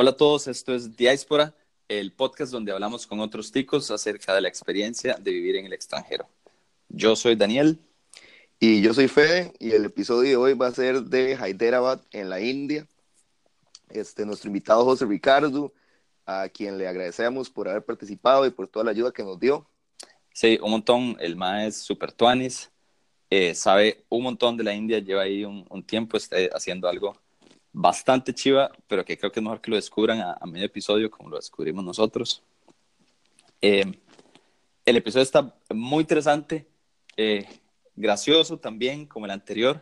Hola a todos, esto es Diáspora, el podcast donde hablamos con otros ticos acerca de la experiencia de vivir en el extranjero. Yo soy Daniel. Y yo soy Fede, y el episodio de hoy va a ser de Hyderabad, en la India. Este, nuestro invitado José Ricardo, a quien le agradecemos por haber participado y por toda la ayuda que nos dio. Sí, un montón. El MAE es super tuanis, eh, sabe un montón de la India, lleva ahí un, un tiempo está haciendo algo bastante chiva, pero que creo que es mejor que lo descubran a, medio episodio como lo descubrimos nosotros. Eh, el episodio está muy interesante, eh, gracioso también como el anterior,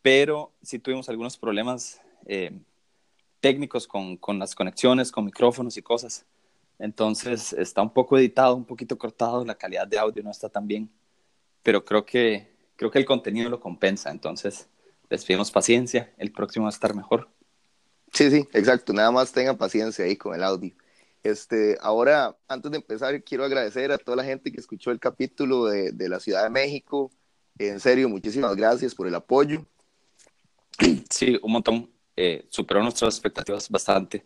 pero sí tuvimos algunos problemas eh, técnicos con, con, las conexiones, con micrófonos y cosas. Entonces está un poco editado, un poquito cortado, la calidad de audio no está tan bien, pero creo que, creo que el contenido lo compensa. Entonces, les pedimos paciencia, el próximo va a estar mejor. Sí, sí, exacto, nada más tengan paciencia ahí con el audio. Este, ahora, antes de empezar, quiero agradecer a toda la gente que escuchó el capítulo de, de la Ciudad de México. En serio, muchísimas gracias por el apoyo. Sí, un montón. Eh, superó nuestras expectativas bastante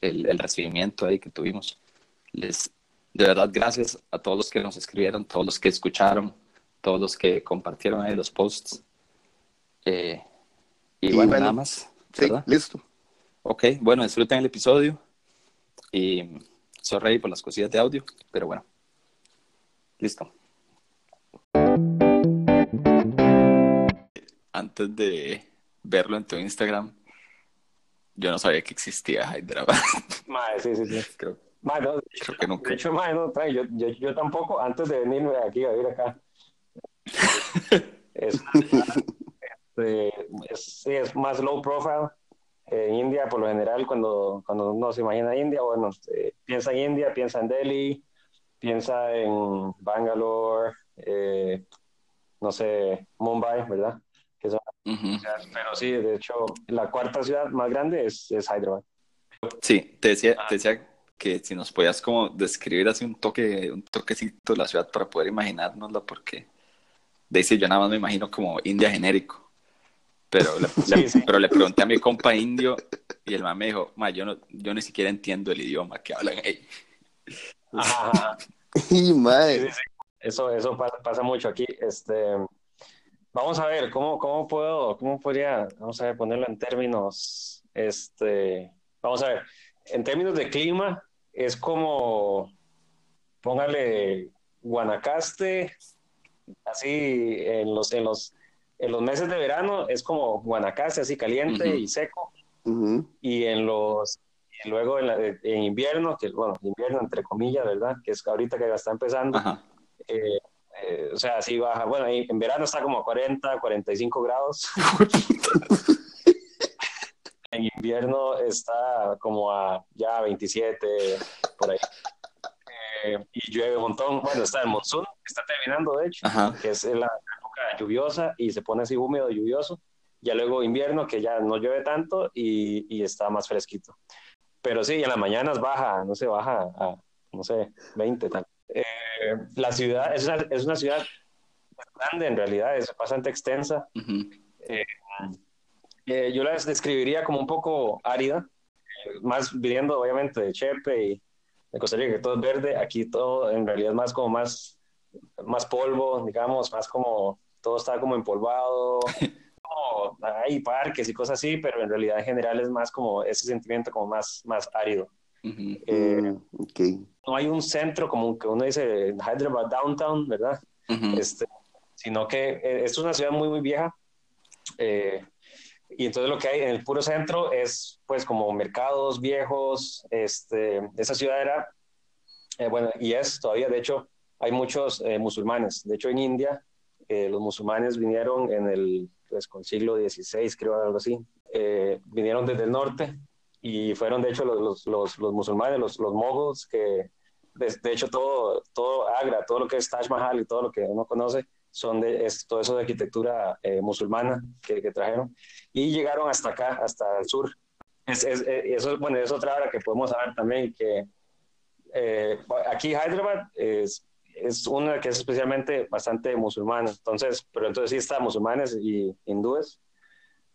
el, el, recibimiento ahí que tuvimos. Les, de verdad, gracias a todos los que nos escribieron, todos los que escucharon, todos los que compartieron ahí los posts. Eh, y, bueno, nada más. Sí, listo. Ok, bueno, disfruten el episodio y sorry por las cosillas de audio, pero bueno, listo. Antes de verlo en tu Instagram, yo no sabía que existía Hyderabad. Madre, sí, sí, sí. Creo, Madre, no, creo que nunca. De hecho, madre, no, yo, yo, yo tampoco, antes de venirme aquí a vivir acá. es, es, es, más low profile. En India, por lo general, cuando, cuando uno se imagina India, bueno, eh, piensa en India, piensa en Delhi, piensa en Bangalore, eh, no sé, Mumbai, ¿verdad? Que son, uh -huh. Pero sí, de hecho, la cuarta ciudad más grande es, es Hyderabad. Sí, te decía, te decía que si nos podías como describir así un toque, un toquecito de la ciudad para poder imaginárnosla, porque de ese yo nada más me imagino como India genérico. Pero le, sí, le, sí. pero le pregunté a mi compa indio y el man me dijo, ma, yo, no, yo ni siquiera entiendo el idioma que hablan ahí. Ajá. y madre. Sí, eso, eso pasa, pasa, mucho aquí. Este, vamos a ver, ¿cómo, cómo puedo, cómo podría, vamos a ver, ponerlo en términos, este, vamos a ver, en términos de clima, es como, póngale Guanacaste, así en los, en los en los meses de verano es como Guanacaste, así caliente uh -huh. y seco. Uh -huh. Y en los y luego en, la, en, invierno, que bueno, invierno entre comillas, ¿verdad? Que es ahorita que ya está empezando. Eh, eh, o sea, así baja. Bueno, en verano está como a 40, 45 grados. en invierno está como a ya 27, por ahí. Eh, y llueve un montón. Bueno, está el monzón, está terminando, de hecho, que es la, lluviosa y se pone así húmedo, lluvioso. Ya luego invierno, que ya no llueve tanto y, y está más fresquito. Pero sí, en las mañanas baja, no sé, baja a, no sé, 20 tal. Eh, la ciudad es una, es una ciudad grande en realidad, es bastante extensa. Uh -huh. eh, eh, yo la describiría como un poco árida, más viniendo obviamente de Chepe y de Costa Rica, que todo es verde, aquí todo en realidad es más como más, más polvo, digamos, más como todo está como empolvado, como, hay parques y cosas así, pero en realidad en general es más como ese sentimiento como más, más árido. Uh -huh. eh, okay. No hay un centro como que uno dice Hyderabad Downtown, ¿verdad? Uh -huh. este, sino que eh, es una ciudad muy, muy vieja. Eh, y entonces lo que hay en el puro centro es pues como mercados viejos. Este, esa ciudad era, eh, bueno, y es todavía, de hecho, hay muchos musulmanes. De hecho, en India eh, los musulmanes vinieron en el pues, con siglo XVI, creo, algo así. Eh, vinieron desde el norte y fueron, de hecho, los, los, los musulmanes, los, los moguls, que de, de, hecho todo, todo Agra, todo lo que es Taj Mahal y todo lo que uno conoce, son de es, todo eso de arquitectura eh, musulmana que, que, trajeron y llegaron hasta acá, hasta el sur. Es, es, eso, bueno, es otra hora que podemos hablar también, que eh, aquí Hyderabad es, es una que es especialmente bastante musulmana, entonces, pero entonces sí está musulmanes y hindúes,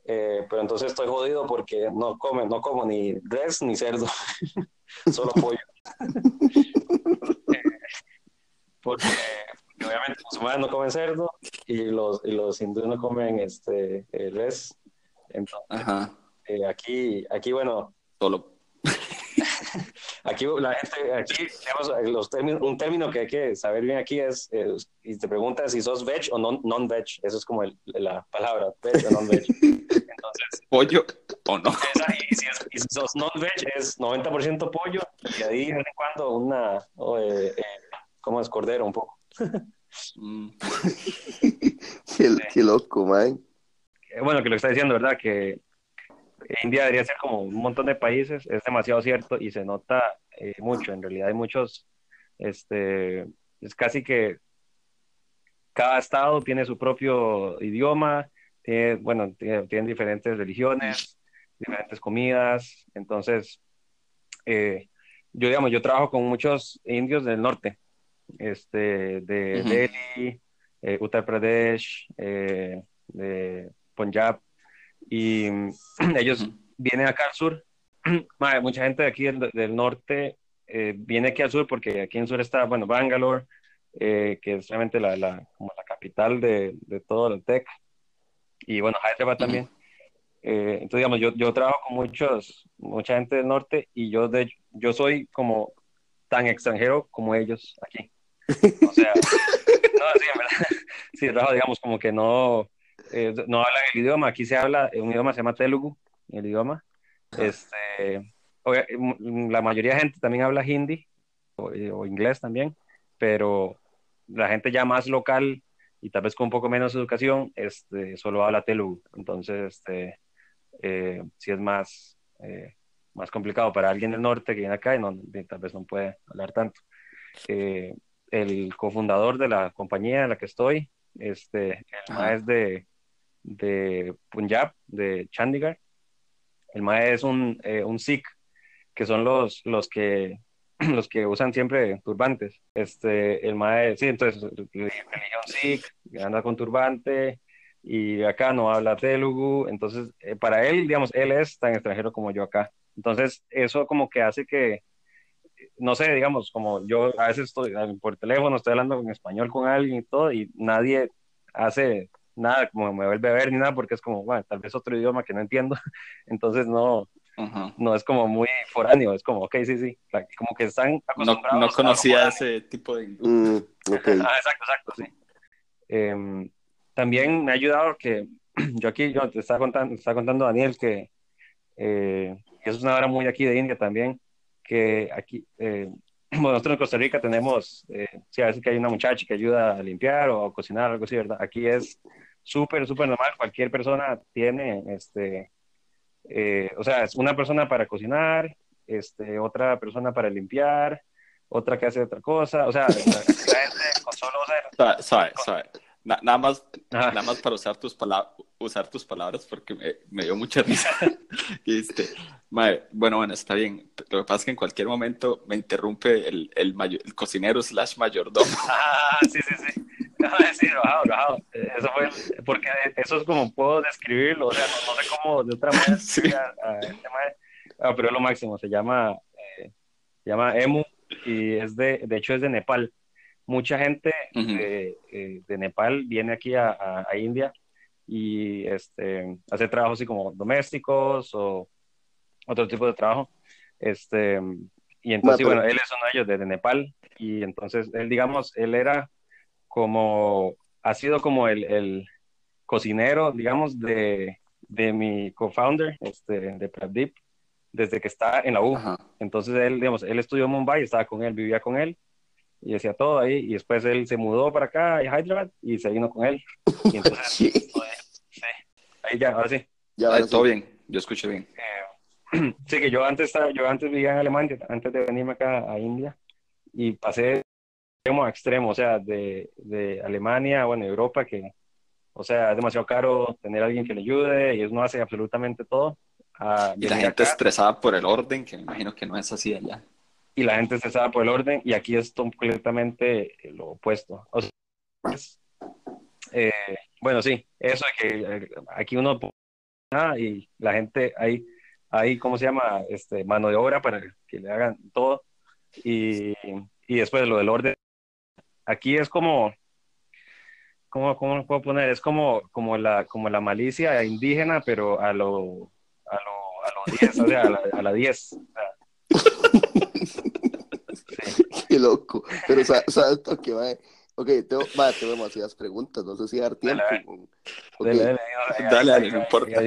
Eh, pero entonces estoy jodido porque no, come, no como ni res ni cerdo, solo pollo. porque, obviamente los humanos no comen cerdo y los, y los hindúes no comen este, res. Entonces, eh, aquí, aquí, bueno. Solo. aquí la gente, aquí, digamos, los términos, un término que hay que saber bien aquí es, eh, y te preguntas si sos veg o non-veg, eso es como el, la palabra, veg o non-veg. Entonces, pollo o no. y, si sos non-veg es 90% pollo y ahí de vez en cuando una, eh, eh, ¿cómo es? Cordero un poco. Mm. qué, loco, man. Bueno, que lo está diciendo, ¿verdad? Que India debería ser como un montón de países, es demasiado cierto y se nota eh, mucho. En realidad hay muchos, este, es casi que cada estado tiene su propio idioma, tiene, bueno, tienen diferentes religiones, diferentes comidas. Entonces, eh, yo digamos, yo trabajo con muchos indios del norte, este, de Delhi, eh, Uttar Pradesh, de Punjab, y ellos vienen acá al sur. mucha gente de aquí del, norte eh, viene aquí al sur porque aquí en sur está, bueno, Bangalore, eh, que es realmente la, la, como la capital de, de, todo el tech. Y bueno, Hyderabad también. Eh, entonces, digamos, yo, yo trabajo con muchos, mucha gente del norte y yo, de, yo soy como tan extranjero como ellos aquí. O sea, no, sí, en verdad, sí, digamos, como que no, eh, no hablan el idioma, aquí se habla, un idioma se llama Telugu, el idioma. Este, la mayoría de gente también habla hindi eh, o, inglés también, pero la gente ya más local y tal vez con un poco menos educación, este, solo habla Telugu. Entonces, este, eh, sí es más, más complicado para alguien del norte que viene acá y no, tal vez no puede hablar tanto. el cofundador de la compañía en la que estoy, este, es de, de Punjab, de Chandigarh. El Mae es un, eh, un Sikh, que son los, los, que, los que usan siempre turbantes. Este, el Mae, sí, entonces, religión Sikh, anda con turbante, y acá no habla Telugu, entonces, eh, para él, digamos, él es tan extranjero como yo acá. Entonces, eso como que hace que, no sé, digamos, como yo a veces estoy por teléfono, estoy hablando en español con alguien y todo, y nadie hace nada como me vuelve a ver ni nada, porque es como, bueno, tal vez otro idioma que no entiendo, entonces no, no es como muy foráneo, es como, ok, sí, sí, como que están acostumbrados. No, no conocía ese tipo de... Mm, ah, exacto, exacto, sí. Em, también me ha ayudado que yo aquí, yo te estaba contando, estaba contando Daniel que eh, eso es una hora muy aquí de India también, que aquí, eh, bueno, nosotros en Costa Rica tenemos, eh, si a veces que hay una muchacha que ayuda a limpiar o a cocinar, algo así, ¿verdad? Aquí es súper, súper normal. Cualquier persona tiene, este, eh, o sea, es una persona para cocinar, este, otra persona para limpiar, otra que hace otra cosa. O sea, la, gente con solo nada, más, nada más para usar tus, palabras usar tus palabras porque me, me dio mucha risa. este, madre, bueno, bueno, está bien. Lo que pasa es que en cualquier momento me interrumpe el, el, el cocinero slash mayordomo. Ah, sí, sí, sí. No, sí, bajado, bajado. Eso fue, porque eso es como puedo describirlo, o sea, no, sé cómo de otra manera. Sí. Ah, pero es lo máximo, se llama, eh, se llama Emu y es de, de hecho es de Nepal. Mucha gente de, eh, de, Nepal viene aquí a, a, India y este, hace trabajos así como domésticos o otro tipo de trabajo. Este, y entonces, bueno, él es uno de ellos, de Nepal, y entonces él, digamos, él era como, ha sido como el, el cocinero, digamos, de, de mi co-founder, este, de Pradip, desde que está en la U. Entonces él, digamos, él estudió en Mumbai, estaba con él, vivía con él y hacía todo ahí. Y después él se mudó para acá, a Hyderabad, y se vino con él. Y entonces, sí. ahí ya, ahora sí. Ya, todo bien, yo escuché bien. Eh, sí, que yo antes, yo antes vivía en Alemania, antes de venirme acá a India, y pasé extremo a extremo, o sea, de, de Alemania, bueno, Europa, que, o sea, es demasiado caro tener a alguien que le ayude y ellos no hacen absolutamente todo. y la gente estresada por el orden, que me imagino que no es así allá. Y la gente estresada por el orden, y aquí es completamente lo opuesto. O sea, eh, bueno, sí, eso es que eh, aquí uno nada y la gente ahí, ahí, ¿cómo se llama? Este, mano de obra para que le hagan todo. Y, y después lo del orden. Aquí es como, ¿cómo, cómo puedo poner? Es como, como, la, como la malicia indígena, pero a lo, a lo, a lo 10, o sea, a la 10. Qué loco. Pero, ¿sabes lo que va? Ok, tengo, va, tengo demasiadas preguntas, no sé si dar tiempo. Dale, dale, dale, dale, no importa.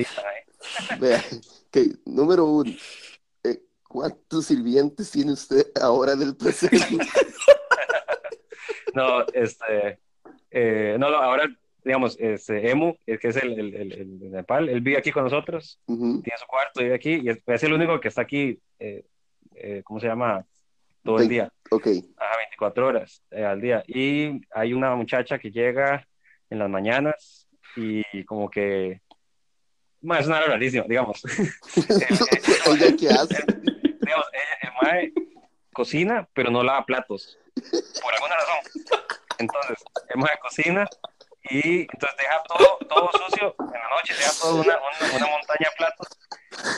Vea, okay, número uno, eh, ¿cuántos sirvientes tiene usted ahora en el presente? no, este, eh, no, no, ahora, digamos, este, Emu, que es el, el, el, el de Nepal, él vive aquí con nosotros, tiene su cuarto, vive aquí, y es, es, el único que está aquí, eh, eh ¿cómo se llama? Todo el día. Ok. Ajá, 24 horas eh, al día. Y hay una muchacha que llega en las mañanas y como que... Bueno, es una rarísima, digamos. ¿Ella qué hace? digamos, ella, el mae cocina, pero no lava platos. Por alguna razón. Entonces, el mae cocina y entonces deja todo, todo sucio en la noche, deja toda una, una, una, montaña de platos.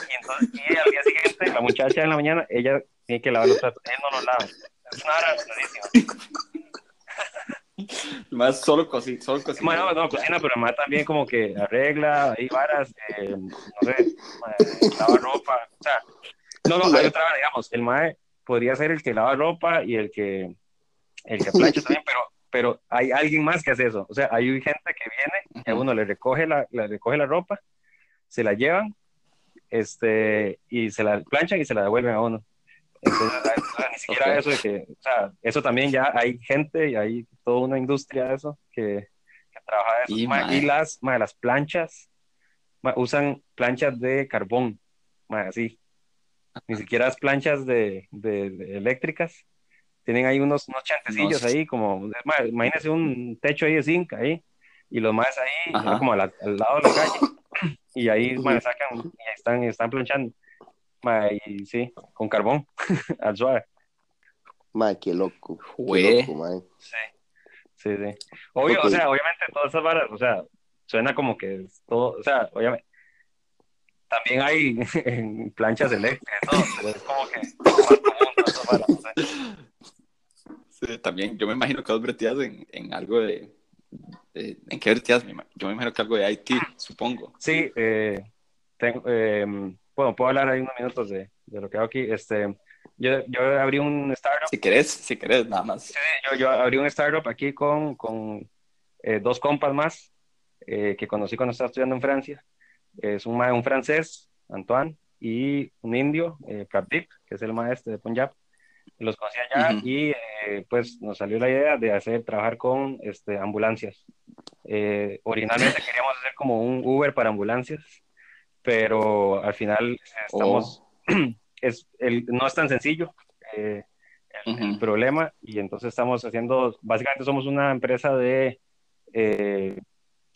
Y entonces, y al día siguiente, la muchacha en la mañana, ella tiene que lavar los platos. Él no los lava. Es una hora Más solo, cocina, solo cocina. Bueno, no, cocina, pero además también como que arregla, ahí varas, eh, no sé, eh, lava ropa. O sea, no, no, hay otra, digamos, el mae podría ser el que lava ropa y el que, el que plancha también, pero pero hay alguien más que hace eso. O sea, hay gente que viene, que a uno le recoge la, le recoge la ropa, se la llevan, este, y se la planchan y se la devuelven a uno. Entonces, ni siquiera okay. eso de que, o sea, eso también ya hay gente y hay toda una industria de eso que, que trabaja de eso. Y, ma, y las, ma, las planchas ma, usan planchas de carbón, así. Ni siquiera las planchas de, de, de eléctricas. Tienen ahí unos, unos chantecillos no. ahí, como, imagínense un techo ahí de zinc ahí, y los más ahí, como al, al, lado de la calle, y ahí sacan y están, están planchando. Ma, y sí, con carbón, al suave. Ma, qué loco. Qué loco ma. Sí, sí, sí. Obvio, okay. o sea, obviamente todas esas varas, o sea, suena como que es todo, o sea, obviamente. También hay en planchas eléctricas, todo, pero es como que común varas, sí, también, yo me imagino que vos breteas en, en algo de, de, ¿En qué breteas? Yo me imagino que algo de IT, supongo. Sí, eh, tengo... Eh, bueno, puedo hablar ahí unos minutos de, de, lo que hago aquí. Este, yo, yo abrí un startup. Si querés, si querés, nada más. Sí, yo, yo abrí un startup aquí con, con eh, dos compas más eh, que conocí cuando estaba estudiando en Francia. Es un, un francés, Antoine, y un indio, eh, Pradeep, que es el maestro de Punjab. Los conocí allá uh -huh. y eh, pues nos salió la idea de hacer, trabajar con este, ambulancias. Eh, originalmente queríamos hacer como un Uber para ambulancias pero al final estamos, oh. es, el, no es tan sencillo eh, el, uh -huh. el, problema y entonces estamos haciendo, básicamente somos una empresa de eh,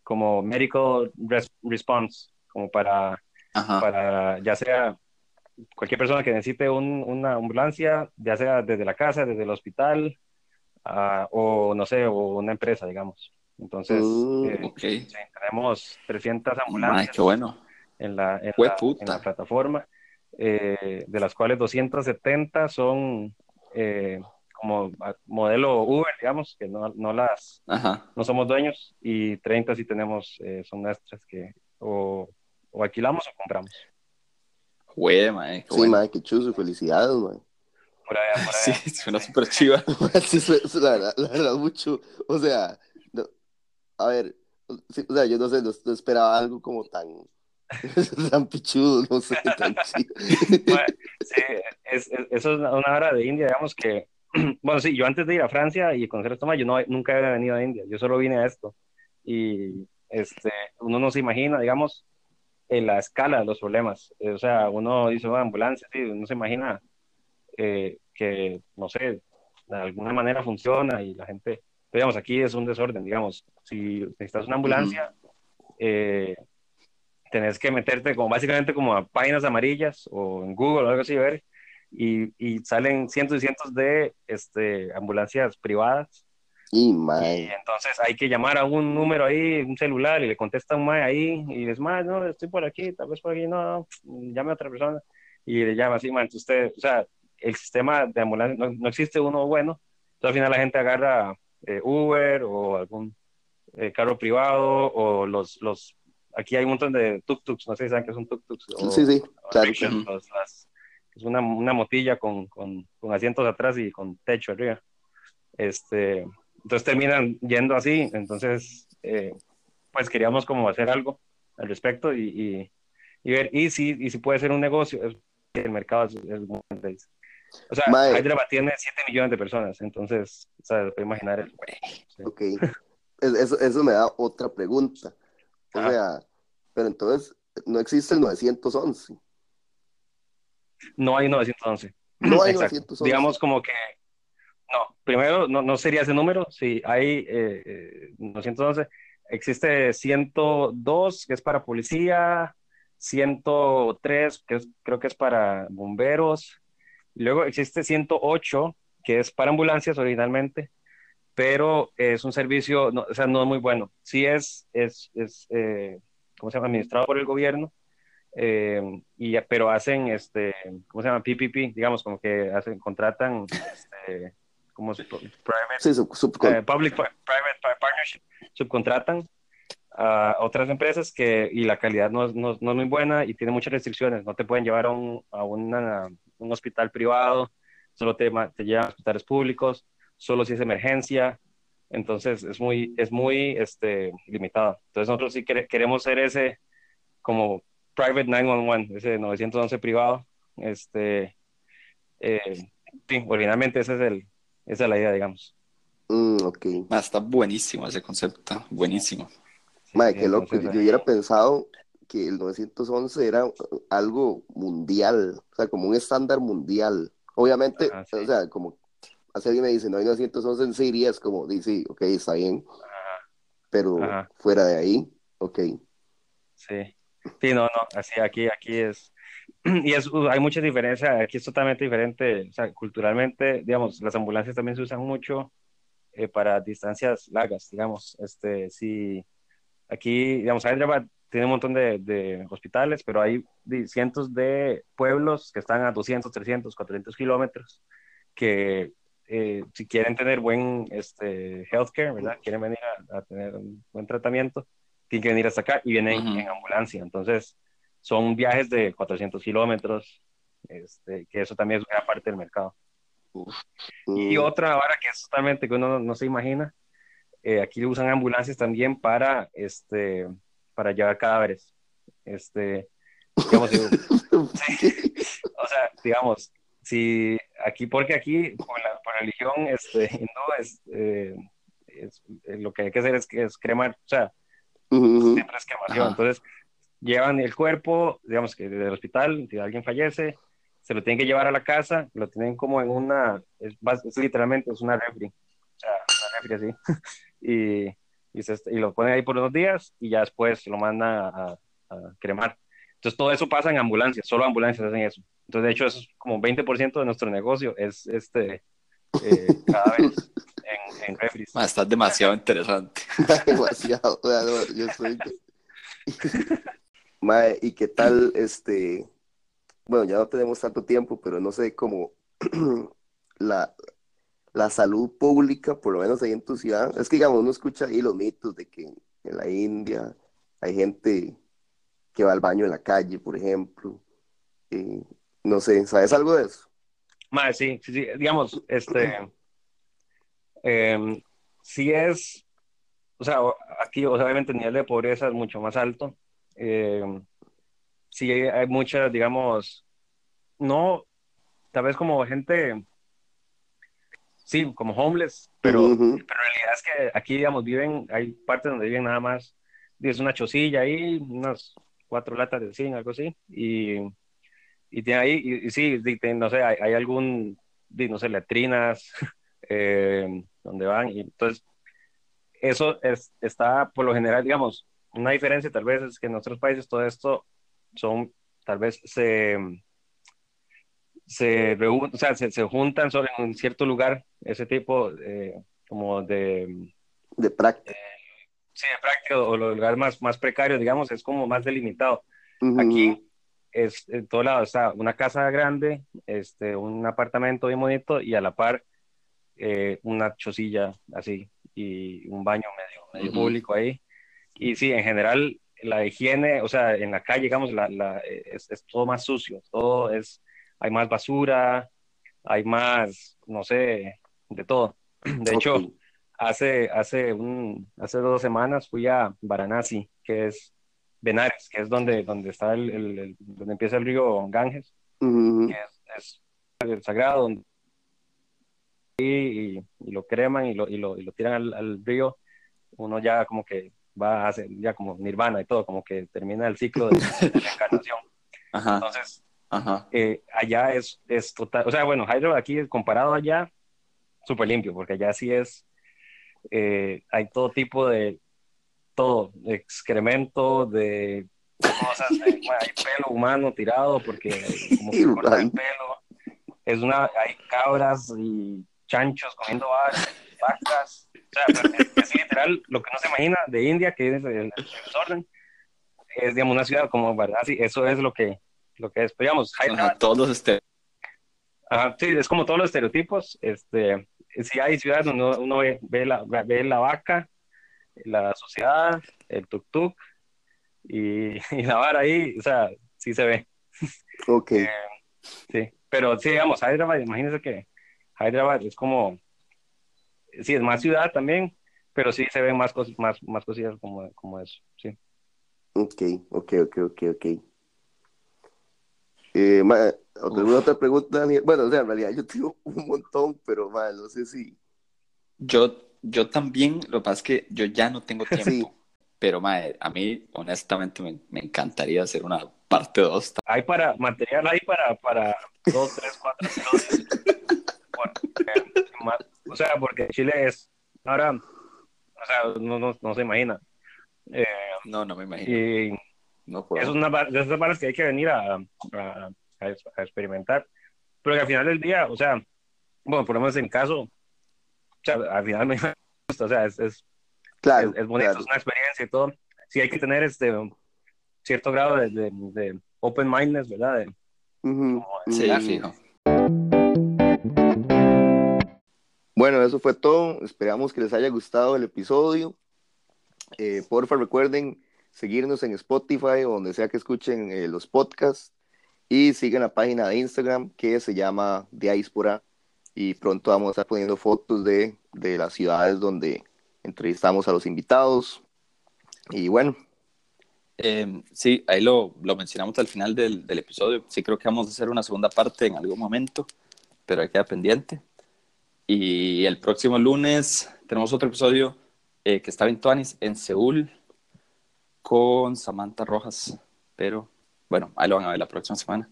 como medical res response, como para, Ajá. para ya sea cualquier persona que necesite un, una ambulancia, ya sea desde la casa, desde el hospital, uh, o no sé, o una empresa, digamos. Entonces, uh, eh, okay. tenemos 300 ambulancias. Ay, qué bueno en la, en la, en la plataforma, eh, de las cuales 270 son eh, como modelo Uber, digamos, que no, no las, Ajá. no somos dueños, y 30 sí tenemos, eh, son nuestras que o, o, alquilamos o compramos. Jue, mae, sí, bueno. mae, qué chuzo, felicidades, mae. Por allá, por allá. Sí, suena súper chiva. la, verdad, la verdad, mucho, o sea, no, a ver, o sea, yo no sé, no, no esperaba algo como tan tan pichudo, no sé, tan chido. Bueno, sí, es, es, eso es una hora de India, digamos que, bueno, sí, yo antes de ir a Francia y conocer esto más, yo no, nunca había venido a India, yo solo vine a esto. Y este, uno no se imagina, digamos, en la escala de los problemas. O sea, uno dice, oh, ambulancia, sí, uno se imagina eh, que, no sé, de alguna manera funciona y la gente, digamos, aquí es un desorden, digamos, si necesitas una ambulancia, uh -huh. eh, tenés que meterte como básicamente como a páginas amarillas o en Google o algo así, ver, y, y salen cientos y cientos de este, ambulancias privadas. Y, entonces hay que llamar a un número ahí, un celular, y le contesta un mae ahí, y les más, no, estoy por aquí, tal vez por aquí, no, llame a otra persona, y le llama así, man, usted, o sea, el sistema de ambulancia, no, existe uno bueno, entonces al final la gente agarra eh, Uber o algún eh, carro privado, o los, los, aquí hay un montón de tuk-tuks, no sé si saben qué es un tuk-tuk. Sí, sí, claro. es una, una motilla con, con, con asientos atrás y con techo arriba. Este, entonces terminan yendo así, entonces eh, pues queríamos como hacer algo al respecto y, y, ver, y si, y si puede ser un negocio, el mercado es, muy O sea, Hyderabad tiene 7 millones de personas, entonces, ¿sabes? Puede imaginar el Ok, eso, eso me da otra pregunta. O sea, pero entonces, ¿no existe el 911? No hay 911. No hay 911. Digamos como que no, primero no, no sería ese número, si hay eh, 911, eh, existe 102 que es para policía, 103 que creo que es para bomberos, luego existe 108 que es para ambulancias originalmente, pero es un servicio, no, o sea, no es muy bueno. Sí es, es, es eh, ¿cómo se llama? Administrado por el gobierno, eh, y, pero hacen, este, ¿cómo se llama? PPP, digamos, como que hacen, contratan, este, como private, eh, public private partnership, subcontratan a otras empresas que y la calidad no, no, no, es muy buena y tiene muchas restricciones. No te pueden llevar a un, a una, un hospital privado, solo te, te llevan a hospitales públicos, solo si es emergencia. Entonces es muy, es muy este, limitado. Entonces nosotros sí queremos ser ese como private 911, ese 911 privado. Este, eh, sí, originalmente ese es el, esa es la idea, digamos. Mm, ok. Ah, está buenísimo ese concepto, buenísimo. Madre, qué loco. Yo hubiera pensado que el 911 era algo mundial, o sea, como un estándar mundial. Obviamente, o sea, como hace alguien me dice, no hay 911 en Siria, es como, dice, ok, está bien, pero fuera de ahí, ok. Sí, sí, no, no, así aquí, aquí es, y es, hay mucha diferencia, aquí es totalmente diferente, o sea, culturalmente, digamos, las ambulancias también se usan mucho eh, para distancias largas, digamos, este, si aquí, digamos, Hyderabad tiene un montón de, de, hospitales, pero hay cientos de pueblos que están a 200, 300, 400 kilómetros, que eh, si quieren tener buen este, healthcare, ¿verdad? Quieren venir a, tener un buen tratamiento, tienen que venir hasta acá y vienen en ambulancia. Entonces, son viajes de 400 kilómetros, este, que eso también es una parte del mercado. Y otra ahora que es totalmente que uno no, se imagina, eh, aquí usan ambulancias también para, este, para llevar cadáveres. Este, digamos, o sea, digamos, si aquí, porque aquí, por la, religión este, hindú, es, eh, es, eh, lo que hay que hacer es, es cremar, o sea, siempre es cremación. Entonces, llevan el cuerpo, digamos que del hospital, si alguien fallece, se lo tienen que llevar a la casa, lo tienen como en una, es, literalmente es una refri, o sea, una refri así, y, y, se, y, lo ponen ahí por unos días y ya después lo mandan a, cremar. Entonces todo eso pasa en ambulancias, solo ambulancias hacen eso. Entonces de hecho es como 20% de nuestro negocio, es este, eh, cada vez en, en refris. Está demasiado interesante. demasiado, yo soy... Mae, ¿y qué tal este? Bueno, ya no tenemos tanto tiempo, pero no sé cómo la, la salud pública, por lo menos ahí en tu ciudad. Es que, digamos, uno escucha ahí los mitos de que en la India hay gente que va al baño en la calle, por ejemplo. no sé, ¿sabes algo de eso? Mae, sí, sí, sí, digamos, este. Em, sí es. O sea, aquí, obviamente, el nivel de pobreza es mucho más alto eh, sí hay muchas, digamos, no, tal vez como gente, sí, como homeless, pero, pero en realidad es que aquí, digamos, viven, hay partes donde viven nada más, es una chocilla ahí, unas cuatro latas de zinc, algo así, y, y tiene ahí, y, sí, no sé, hay, algún, no sé, letrinas, eh, donde van, y entonces, eso es, está por lo general, digamos, una diferencia tal vez es que en otros países todo esto son, tal vez se, se, o sea, se, juntan solo en un cierto lugar, ese tipo, como de... De práctica. sí, de práctica, o los lugares más, más precarios, digamos, es como más delimitado. Aquí es en todo lado está una casa grande, este, un apartamento bien bonito y a la par eh, una chocilla así y un baño medio, medio público ahí. Y sí, en general la higiene, o sea, en la calle, digamos, la, la, es, es, todo más sucio, todo es, hay más basura, hay más, no sé, de todo. De hecho, hace, hace, un, hace dos semanas fui a Varanasi, que es Benares, que es donde, donde está el, el, donde empieza el río Ganges, que es, es, sagrado, y, y, lo creman y lo, y lo, y lo tiran al, al, río, uno ya como que va a hacer ya como nirvana y todo, como que termina el ciclo de, de la encarnación. Entonces, Ajá. Eh, allá es, es total, o sea, bueno, Hydro aquí comparado allá, súper limpio, porque allá sí es, eh, hay todo tipo de, todo, de excremento, de cosas, de, hay pelo humano tirado, porque como se corta el pelo, es una, hay cabras y chanchos comiendo vacas, o sea, es, literal lo que no se imagina de India, que es el, desorden, es, digamos, una ciudad como, ¿verdad? Sí, eso es lo que, lo que es, digamos, todos los estereotipos. sí, es como todos los estereotipos. Este, si hay ciudades donde uno, ve, ve, la, ve la vaca, la sociedad, el tuk-tuk y, y, la vara ahí, o sea, sí se ve. Ok. Eh, sí, pero sí, digamos, Hyderabad, imagínense que Hyderabad es como, sí, es más ciudad también, pero sí se ven más, cosas, más, más cosillas como, como eso, sí. Ok, ok, ok, ok, ok. Eh, ¿Alguna otra pregunta, Daniel? Bueno, o sea, en realidad yo tengo un montón, pero ma, no sé si. Yo, yo también, lo que pasa es que yo ya no tengo tiempo. Pero ma, a mí, honestamente, me, me encantaría hacer una parte 2. Hay para material ahí para, para dos, tres, cuatro o sea, porque Chile es. Ahora, o sea, no, no, no se imagina. Eh, no, no me imagino. Y, no Es una de esas que hay que venir a, a, a, experimentar. Pero que al final del día, o sea, bueno, por lo menos en caso, sea, al final me gusta, o sea, es, es, claro, es, bonito, claro. es una experiencia y todo. Sí hay que tener este cierto grado de, de, de open mindedness, ¿verdad? De, uh -huh. Sí, fijo. Bueno, eso fue todo. Esperamos que les haya gustado el episodio. Eh, porfa, recuerden seguirnos en Spotify o donde sea que escuchen eh, los podcasts y sigan la página de Instagram que se llama Diáspora y pronto vamos a estar poniendo fotos de, de las ciudades donde entrevistamos a los invitados y bueno. Eh, sí, ahí lo, lo, mencionamos al final del, del, episodio. Sí creo que vamos a hacer una segunda parte en algún momento, pero ahí queda pendiente. Y el próximo lunes tenemos otro episodio eh, que está en Tuanis, en Seúl, con Samantha Rojas, pero bueno, ahí lo van a ver la próxima semana.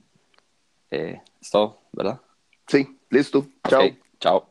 Eh, es todo, ¿verdad? Sí, listo. Chao. Okay, chao.